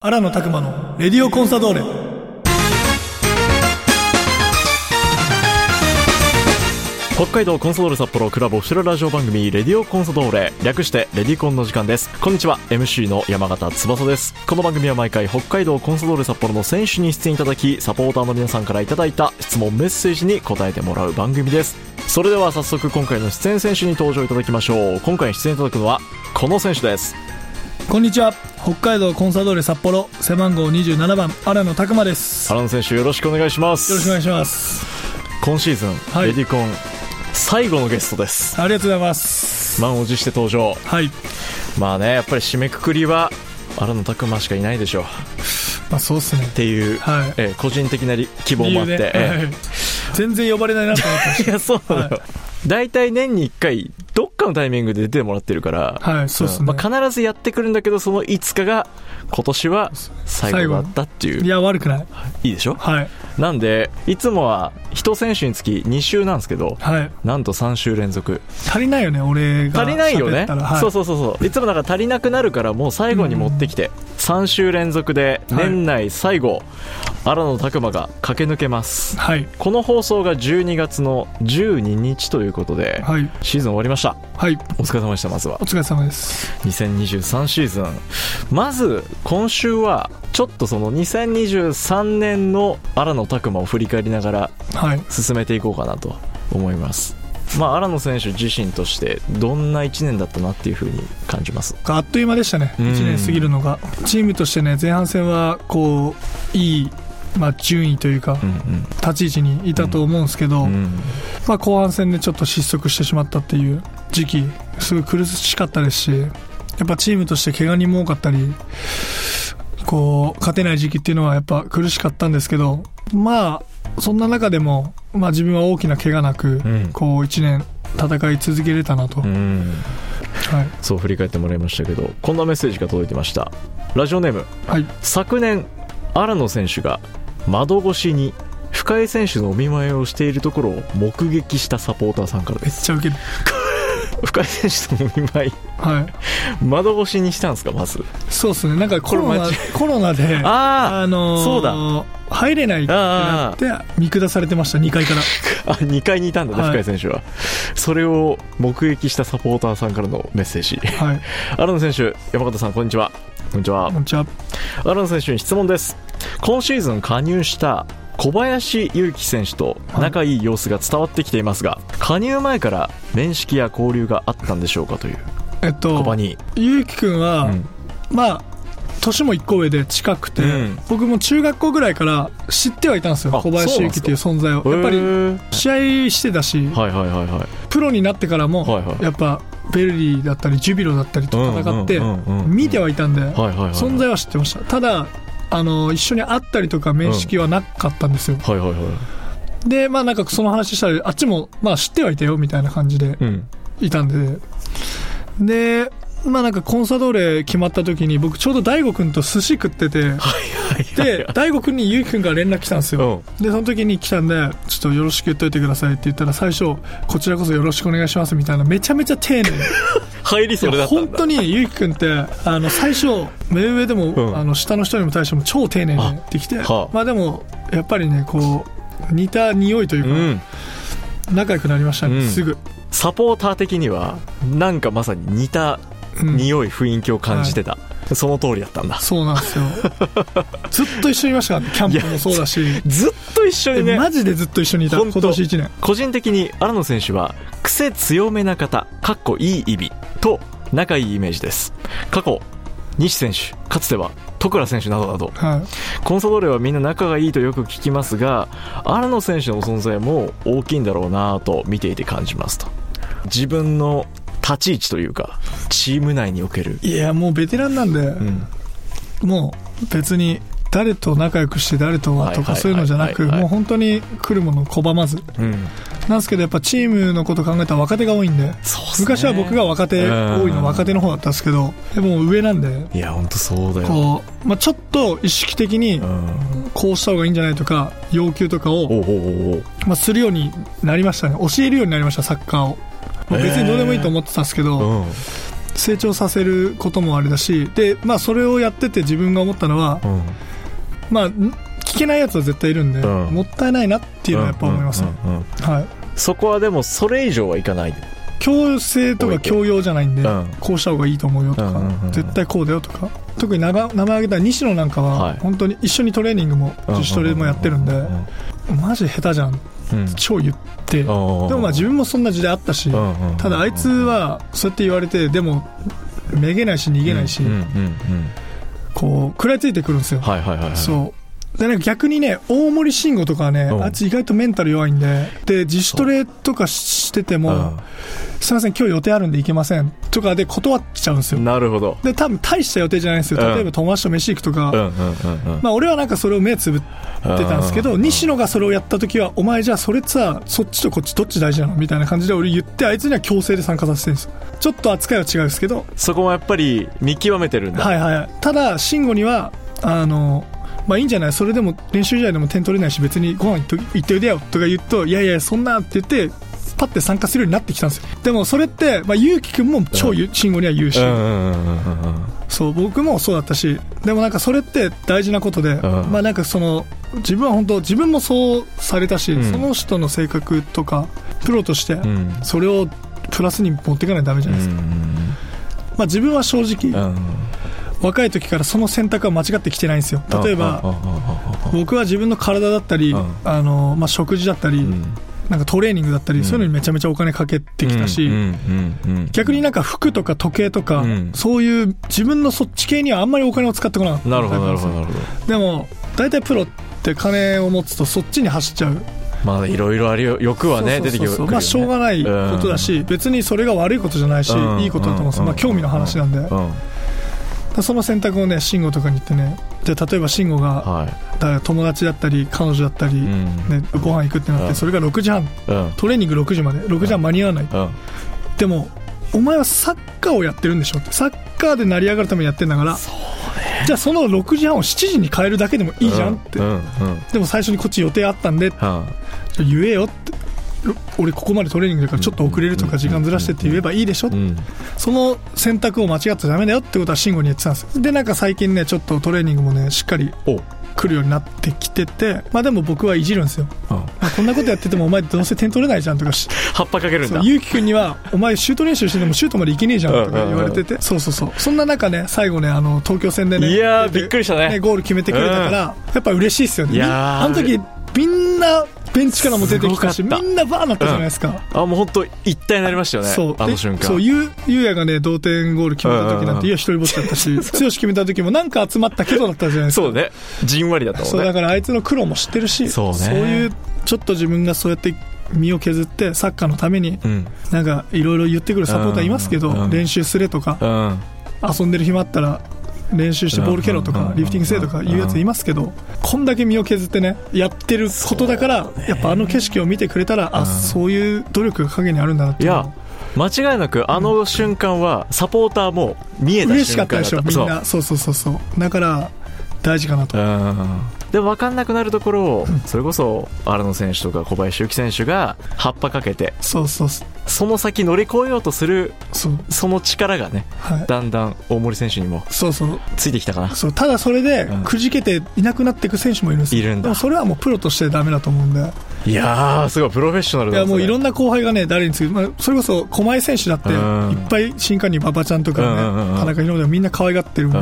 荒野拓磨のレディオコンサドーレ。北海道コンサドーレ札幌クラブオフィシャルラジオ番組レディオコンサドーレ。略してレディコンの時間です。こんにちは。MC の山形翼です。この番組は毎回北海道コンサドーレ札幌の選手に出演いただきサポーターの皆さんからいただいた質問メッセージに答えてもらう番組です。それでは早速今回の出演選手に登場いただきましょう。今回出演いただくのはこの選手です。こんにちは。北海道コンサドーレ札幌。背番号27番。荒野拓磨です。よ原野選手よろしくお願いします。ろしくお願いします。今シーズン、はい。レディコン最後のゲストです。ありがとうございます。満を持して登場。はい。まあねやっぱり締めくくりは荒野拓磨しかいないでしょう。まあそうっすね。っていう、はい。えー個人的なり希望もあって、ねえはい。全然呼ばれないなと思ってましー いやそうなのよ、は大体年に1回かのタイミングで出てもらってるから、たはいそうっすね、んまあ、必ずやってくるんだけどそのいつかが今年は最後だったっていう。いや悪くない。い。いでしょ？はい。なんでいつもは1選手につき2週なんですけどはい。なんと3週連続。足りないよね俺が足りないよね？はい、そうそうそうそう。いつもだから足りなくなるからもう最後に持ってきて、3週連続で年内最後、荒野拓磨が駆け抜けます。はい。この放送が12月の12日ということで、はい。シーズン終わりました。はい。お疲れ様でしたまずは。お疲れ様です。2023シーズン。まず今週はちょっとその2023年の荒野拓磨を振り返りながらはい。進めていこうかなと思います。まあ荒野選手自身としてどんな1年だったなっていうふうに感じます？あっという間でしたね、うん1年過ぎるのが、チームとしてね、前半戦はこういい、まあ、順位というか、うん立ち位置にいたと思うんですけど、うん。うんまあ、後半戦でちょっと失速してしまったっていう時期、すごい苦しかったですし、やっぱチームとして怪我人も多かったり、こう勝てない時期っていうのはやっぱ苦しかったんですけど、まあ、そんな中でも、まあ、自分は大きな怪我なく、うん。こう1年戦い続けれたなと、うん。はい。そう振り返ってもらいましたけどこんなメッセージが届いてました。ラジオネーム。はい、昨年荒野選手が窓越しに深井選手のお見舞いをしているところを目撃したサポーターさんからでめっすちゃウケる。深井選手のお見舞い。はい。窓越しにしたんですかまず。そうですね、なんかコロナ コロナで、ああのーそうだ。入れないってなって、見下されてました、2階から。あ2階にいたんだね、はい。深井選手は。それを目撃したサポーターさんからのメッセージ。はい、荒野選手山形さんこんにちは。こんにちは。こんにちは。荒野選手に質問です今シーズン加入した小林勇輝選手と仲いい様子が伝わってきていますが、加入前から面識や交流があったんでしょうかというえっと小場、に、ゆうきくんは、うん。まあ、年も1個上で近くて、うん。僕も中学校ぐらいから知ってはいたんですよ、あ小林ゆうきっていう存在を。へやっぱり、ー。試合してたし、はいはいはいはい。プロになってからも、はいはい。やっぱ、ベルリーだったり、ジュビロだったりと戦って見てはいたんで、はいはいはい。存在は知ってました。ただ、あの一緒に会ったりとか面識はなかったんですよ、はいはいはい。でまあなんかその話したらあっちもまあ知ってはいたよみたいな感じでうん。いたんで。でまあなんかコンサドーレ決まった時に僕ちょうど大悟君と寿司食っててはいはいで大悟君にゆうき君から連絡来たんですよ。でその時に来たんでちょっとよろしく言っといてくださいって言ったら最初こちらこそよろしくお願いしますみたいなめちゃめちゃ丁寧。入りそれだった。んだ本当にゆうき君ってあの最初目上でも、うん。あの下の人にも対しても超丁寧にできてはあ。まあでもやっぱりねこう似た匂いというか、うん。仲良くなりましたね、うん。すぐ、サポーター的にはなんかまさに似たうん。匂い雰囲気を感じてた、その通りだったんだ。そうなんですよ。ずっと一緒にいましたからね。キャンプもそうだし、ずっと一緒にねマジでずっと一緒にいた今年1年。個人的に荒野選手は癖強めな方かっこいい意味と仲いいイメージです。過去西選手かつては徳良選手などなど。はい。コンサドーレはみんな仲がいいとよく聞きますが荒野選手の存在も大きいんだろうなと見ていて感じますと。自分の立ち位置というかチーム内における、いやもうベテランなんで、うん、もう別に誰と仲良くして誰とはとかそういうのじゃなくもう本当に来るものを拒まずうん、なんですけどやっぱチームのこと考えたら若手が多いんでね。昔は僕が若手うん多いの若手の方だったんですけどでも上なんでいや本当そうだよ、こう、まあ、ちょっと意識的にうん、こうした方がいいんじゃないとか要求とかを、まあ、するようになりましたね。教えるようになりましたサッカーを、まあ、別にどうでもいいと思ってたんですけど、うん。成長させることもあれだしで、まあ、それをやってて自分が思ったのは、うん。まあ、ん聞けないやつは絶対いるんで、うん。もったいないなっていうのはやっぱ思いますね、はい、そこはでもそれ以上はいかない。強制とか強要じゃないんで、うん。こうした方がいいと思うよとか、絶対こうだよとか。特に名前挙げた西野なんかは、はい。本当に一緒にトレーニングも自主トレもやってるんで、マジ下手じゃん。うん。超言って、ででももまあ自分もそんな時代あったし、ただあいつはそうやって言われてでもめげないし逃げないし、こう食らいついてくるんですよ、はいはいはいはい。そうでなんか逆にね大森慎吾とかはね、うん。あいつ意外とメンタル弱いんでで自主トレとかしてても、すいません今日予定あるんで行けませんとかで断っちゃうんですうんよ。なるほど。で多分大した予定じゃないんですよ。うん。例えば友達と飯行くとか、まあ、俺はなんかそれを目つぶってたんですけど、西野がそれをやった時は、お前じゃあそれさ、そっちとこっちどっち大事なのみたいな感じで俺言って、あいつには強制で参加させてるんです。よ。ちょっと扱いは違うんですけど、そこもやっぱり見極めてるんだ。はいはいはい。ただ、慎吾には、あの、まあいいんじゃない？それでも練習試合でも点取れないし別にご飯行っと行っておいでよとか言うと、いやいや、そんなって言って、パッて参加するようになってきたんですよ。でもそれって、まあ、ゆうきくんも超慎吾には言うし、そう僕もそうだったしでもなんかそれって大事なことで、ん。まあなんかその自分は本当自分もそうされたし、うん。その人の性格とかプロとしてうん。それをプラスに持っていかないとダメじゃないですか、まあ、自分は正直、うん若い時からその選択は間違ってきてないんですよ。例えば僕は自分の体だったり、うん。あのまあ、食事だったり、うん。なんかトレーニングだったり、うん。そういうのにめちゃめちゃお金かけてきたし、逆になんか服とか時計とか、うん。そういう自分のそっち系にはあんまりお金を使ってこなかった。なるほどなるほどどなるほど。でも大体プロって金を持つとそっちに走っちゃう。まあいろいろありよ欲はね出てきる。まあしょうがないことだし、別にそれが悪いことじゃないし、うん。いいことだと思うんです。よ、まあ、興味の話なんで、うんその選択をね慎吾とかに言ってねじゃあ例えば慎吾がはだから友達だったり彼女だったり、いうん。ね、ご飯行くってなって、うん。それが6時半。うん。トレーニング6時まで。6時半間に合わない、うん。でもお前はサッカーをやってるんでしょ？ってサッカーで成り上がるためにやってんだから。じゃあその6時半を7時に変えるだけでもいいじゃんって、でも最初にこっち予定あったんで。は言えよって。ろ俺ここまでトレーニングだからちょっと遅れるとか時間ずらしてって言えばいいでしょ、いうん。その選択を間違っちゃダメだよってことは慎吾に言ってたんです。よでなんか最近ねちょっとトレーニングもねしっかりお来るようになってきててまあでも僕はいじるんですよ、うん。まあ、こんなことやっててもお前どうせ点取れないじゃんとかし葉っぱかけるんだ。ゆうきくんにはお前シュート練習しててもシュートまでいけねえじゃんとか言われててそうそうそう。そんな中ね最後ねあの東京戦でねいやーびっくりしたね。ねゴール決めてくれたから、やっぱ嬉しいですよね。あの時みんなベンチからも出てきたしみんなバーなったじゃないですか、あもう本当一体になりましたよねそう。であの瞬間。そうゆうゆうやがね同点ゴール決めた時なんうんうん。うんていや一人ぼっちだったし 剛決めた時もなんか集まったけどだったじゃないですか。そうね。じんわりだったもんね。そうだからあいつの苦労も知ってるしそうね。いうちょっと自分がそうやって身を削ってサッカーのためにうん。なんかいろいろ言ってくるサポーターいますけど、うん。うん。練習すれとか、うん。遊んでる暇あったら練習してボール蹴ろとうんかリフティングせえとか言うやついますけどこんだけ身を削ってねやってることだからやっぱあの景色を見てくれたらあそういう努力が影にあるんだなっていう。間違いなくあの瞬間はサポーターも見えた嬉しか瞬間ったでしょみんな。そうそうそうそう。だから大事かなとでも分かんなくなるところをそれこそ荒野選手とか小林幸選手が葉っぱかけてそうそう。その先乗り越えようとするその力がねはい。だんだん大森選手にもそうそう。ついてきたかな。そう。ただそれでうん。くじけていなくなっていく選手もいるんですよ。いるんだ。それはもうプロとしてダメだと思うんで。いやーすごいプロフェッショナルいだなやもういろんな後輩がね誰について、まあ、それこそ狛江選手だってうん。いっぱい新加入馬場ちゃんとかね、うんうんうん田中宏でもみんな可愛がってるんで、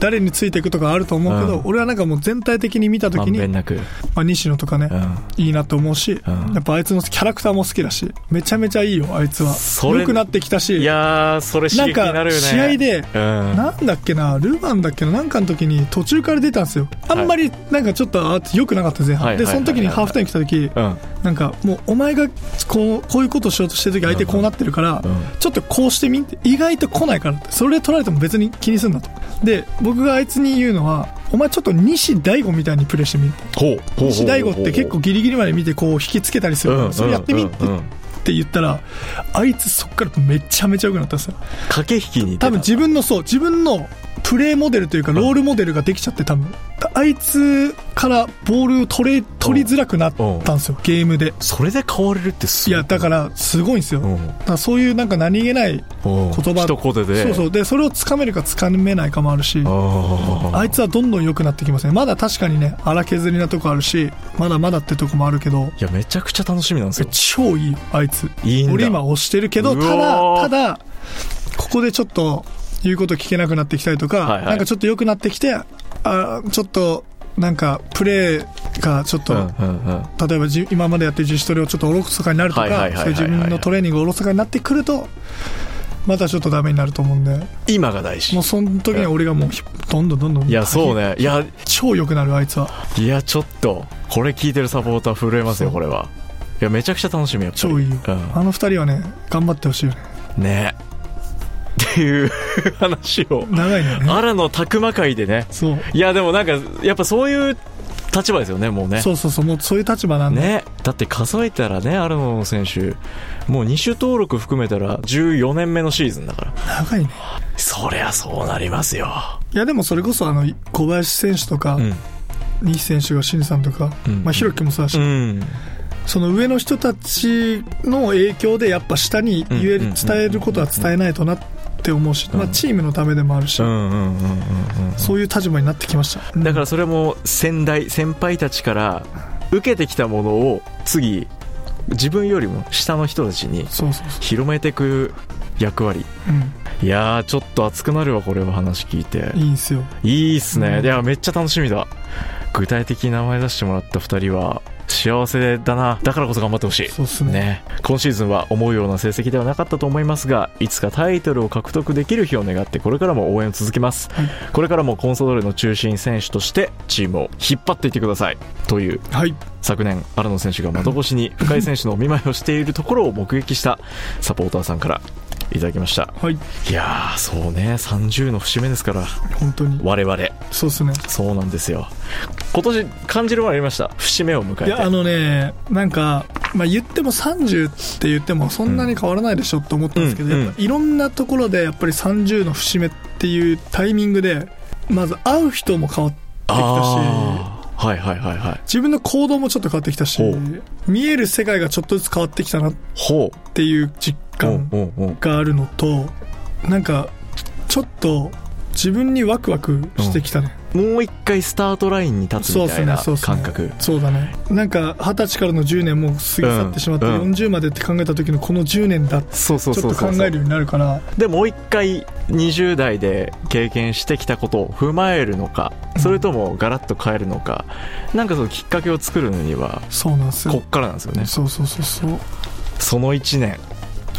誰についていくとかあると思うけど、うん。俺はなんかもう全体的に見たま時に、んべんなく。まあ、西野とかね、うん。いいなと思うし、ん。やっぱあいつのキャラクターも好きだしめちゃめちゃいいよあいつは。良くなってきたし。いやーそれ刺なんか激になるよね試合でうん。なんだっけな、ルヴァンだっけな、なんかの時に途中から出たんですよ。あんまりなんかちょっとあ良くなかった前半。で、はいはいその時にハーフタイム来た時、うん。なんかもうお前がこうこういうことをしようとしてる時相手こうなってるから、うん。ちょっとこうしてみ意外と来ないからって。それで取られても別に気にするんだと。で僕があいつに言うのはお前ちょっと西大悟みたいにプレーしてみってほうほうほうほう。西大悟って結構ギリギリまで見てこう引きつけたりする。からそれやってみってうんうんうんって言ったらあいつそっからめちゃめちゃ良くなったんですよ。駆け引きに多分自分のそう自分のプレーモデルというかロールモデルができちゃって多分ああいつからボールを取れ取りづらくなったんですよ、ゲームで。それで変われるってすい。や、だから、すごいんですよ。うん。だからそういうなんか何気ない言言葉。一言で。そうそう。で、それをつかめるかつかめないかもあるし、ああいつはどんどん良くなってきますね。まだ確かにね、荒削りなとこあるし、まだまだってとこもあるけど、いやめちゃくちゃ楽しみなんですよ。超いいよ、あいつ。いいんだ。俺今押してるけど、うただ、ただ、ここでちょっと言うこと聞けなくなってきたりとか、はいはい。なんかちょっと良くなってきて、あちょっと、なんか、プレーがちょっと、うんうんうん例えばじ今までやってる自主トレをちょっとおろそかになるとか、自分のトレーニングがおろそかになってくると、またちょっとダメになると思うんで、今が大事もうその時には俺がもうひ、どんどんどんどん。いやそう。ねいや超良くなる、あいつは。いやちょっとこれ聞いてるサポーター震えますよこれはいやめちゃくちゃ楽しみやっぱり超いいよ。あの二人はね、頑張ってほしいよね。うんねっていう話を長いね。荒野拓磨会でね。そう。いやでもなんかやっぱそういう立場ですよねもうね。そうそうそう、もうそういう立場なんで。ね。だって数えたらね荒野選手もう2種登録含めたら14年目のシーズンだから。長いね。そりゃそうなりますよ。いやでもそれこそあの、小林選手とか、うん。西選手が新さんとか、うん。まあ、ひろきもそうだし、うん。その上の人たちの影響でやっぱ下に言え伝えることは伝えないとなって思うし、まあ、チームのためでもあるし、そういう立場になってきました。だからそれも先代先輩たちから受けてきたものを次自分よりも下の人たちに広めていく役割。う。うん。いやーちょっと熱くなるわこれは話聞いて。いいんすよ。いいっすね、うん。いやめっちゃ楽しみだ。具体的に名前出してもらった2人は幸せだなだからこそ頑張ってほしいそうっすね。ね、今シーズンは思うような成績ではなかったと思いますがいつかタイトルを獲得できる日を願ってこれからも応援を続けます、はいこれからもコンソドーレの中心選手としてチームを引っ張っていってくださいというはい。昨年荒野選手が窓越しに深井選手のお見舞いをしているところを目撃したサポーターさんからいただきましたはい。いやーそうね30の節目ですから本当に。我々そうっすね。そうなんですよ今年感じるものありました？節目を迎えて。いや、あのね、なんか、まあ、言っても30って言ってもそんなに変わらないでしょって思ったんですけど、うん。やっぱいろんなところでやっぱり30の節目っていうタイミングで、まず会う人も変わってきたし、はいはいはいはい。自分の行動もちょっと変わってきたし見える世界がちょっとずつ変わってきたなっほていう実う感があるのと、なんか、ちょっと自分にワクワクしてきたね。もう一回スタートラインに立つみたいな感覚。そうだね。なんか、二十歳からの10年もう過ぎ去ってしまって、うん。うん。40までって考えた時のこの10年だってそうそうちょっと考えるようになるから、でもう一回20代で経験してきたことを踏まえるのかそれともガラッと変えるのかなんかそのきっかけを作るのにはそうなんですよ。こっ。からなんですよね。そうそうそうそう。その1年。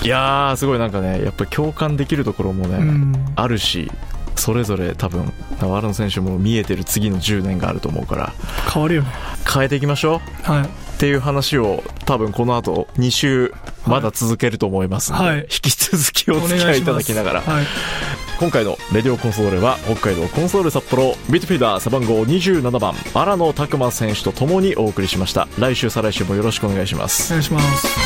いやーすごいなんかねやっぱり共感できるところもね、うん。あるしそれぞれ多分荒野選手も見えてる次の10年があると思うから変わるよね。変えていきましょうはい。っていう話を多分この後2週まだ続けると思いますので、はい引き続きおお付き合いいただきながらはい。今回のレディオコンソドーレは北海道コンソドーレ札幌ビットフィーダー背番号27番荒野拓磨選手と共にお送りしました来週再来週もよろしくお願いしますお願いします。